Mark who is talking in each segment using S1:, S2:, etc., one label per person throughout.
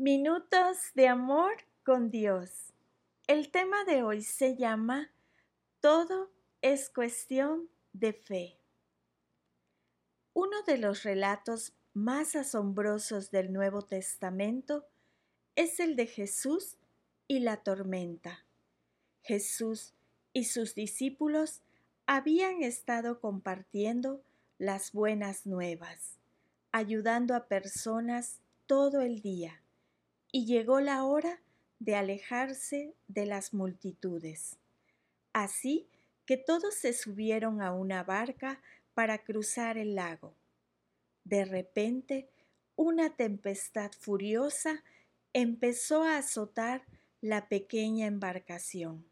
S1: Minutos de amor con Dios. El tema de hoy se llama Todo es cuestión de fe. Uno de los relatos más asombrosos del Nuevo Testamento es el de Jesús y la tormenta. Jesús y sus discípulos habían estado compartiendo las buenas nuevas, ayudando a personas todo el día y llegó la hora de alejarse de las multitudes. Así que todos se subieron a una barca para cruzar el lago. De repente, una tempestad furiosa empezó a azotar la pequeña embarcación.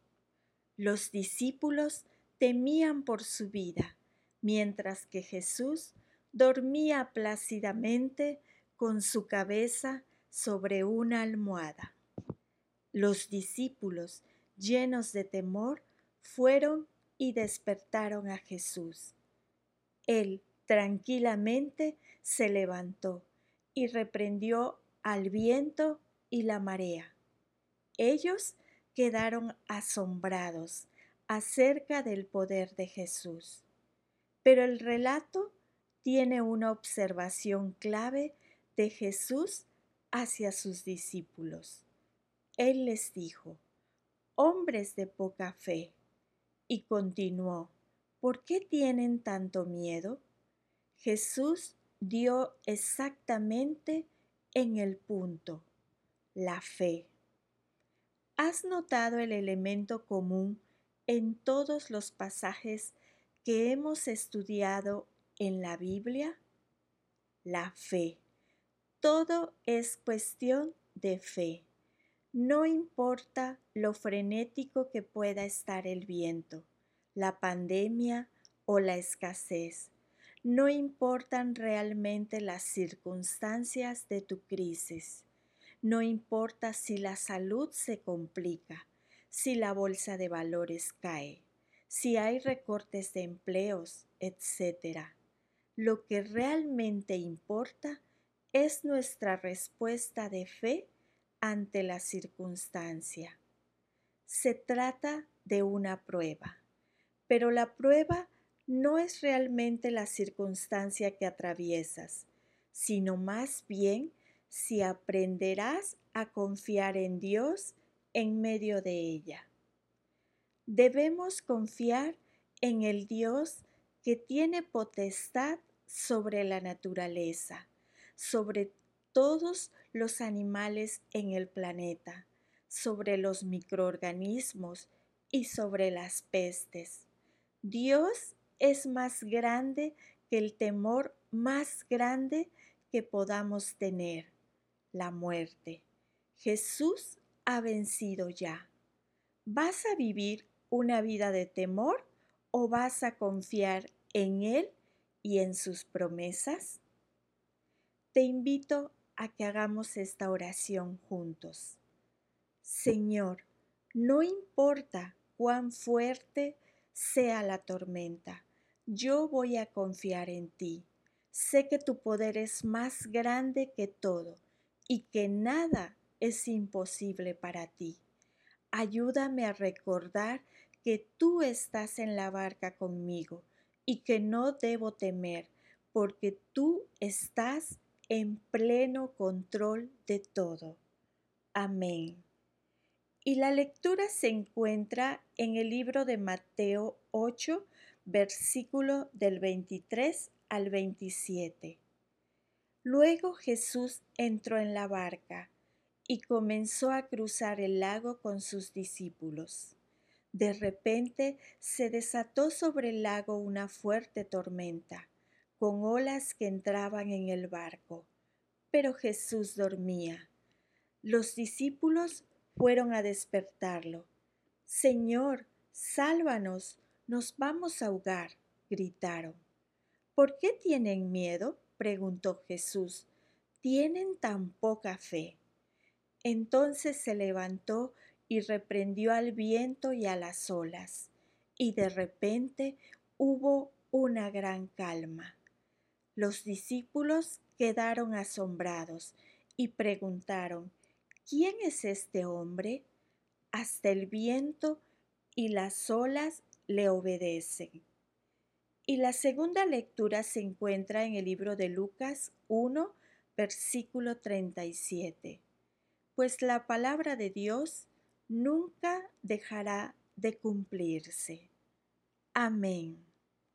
S1: Los discípulos temían por su vida, mientras que Jesús dormía plácidamente con su cabeza sobre una almohada. Los discípulos, llenos de temor, fueron y despertaron a Jesús. Él tranquilamente se levantó y reprendió al viento y la marea. Ellos quedaron asombrados acerca del poder de Jesús. Pero el relato tiene una observación clave de Jesús hacia sus discípulos. Él les dijo, hombres de poca fe, y continuó, ¿por qué tienen tanto miedo? Jesús dio exactamente en el punto, la fe. ¿Has notado el elemento común en todos los pasajes que hemos estudiado en la Biblia? La fe. Todo es cuestión de fe. No importa lo frenético que pueda estar el viento, la pandemia o la escasez. No importan realmente las circunstancias de tu crisis. No importa si la salud se complica, si la bolsa de valores cae, si hay recortes de empleos, etc. Lo que realmente importa es nuestra respuesta de fe ante la circunstancia. Se trata de una prueba, pero la prueba no es realmente la circunstancia que atraviesas, sino más bien si aprenderás a confiar en Dios en medio de ella. Debemos confiar en el Dios que tiene potestad sobre la naturaleza, sobre todos los animales en el planeta, sobre los microorganismos y sobre las pestes. Dios es más grande que el temor más grande que podamos tener, la muerte. Jesús ha vencido ya. ¿Vas a vivir una vida de temor o vas a confiar en Él y en sus promesas? Te invito a que hagamos esta oración juntos. Señor, no importa cuán fuerte sea la tormenta, yo voy a confiar en ti. Sé que tu poder es más grande que todo y que nada es imposible para ti. Ayúdame a recordar que tú estás en la barca conmigo y que no debo temer porque tú estás en pleno control de todo. Amén. Y la lectura se encuentra en el libro de Mateo 8, versículo del 23 al 27. Luego Jesús entró en la barca y comenzó a cruzar el lago con sus discípulos. De repente se desató sobre el lago una fuerte tormenta con olas que entraban en el barco. Pero Jesús dormía. Los discípulos fueron a despertarlo. Señor, sálvanos, nos vamos a ahogar, gritaron. ¿Por qué tienen miedo? preguntó Jesús. Tienen tan poca fe. Entonces se levantó y reprendió al viento y a las olas, y de repente hubo una gran calma. Los discípulos quedaron asombrados y preguntaron, ¿quién es este hombre? Hasta el viento y las olas le obedecen. Y la segunda lectura se encuentra en el libro de Lucas 1, versículo 37. Pues la palabra de Dios nunca dejará de cumplirse. Amén.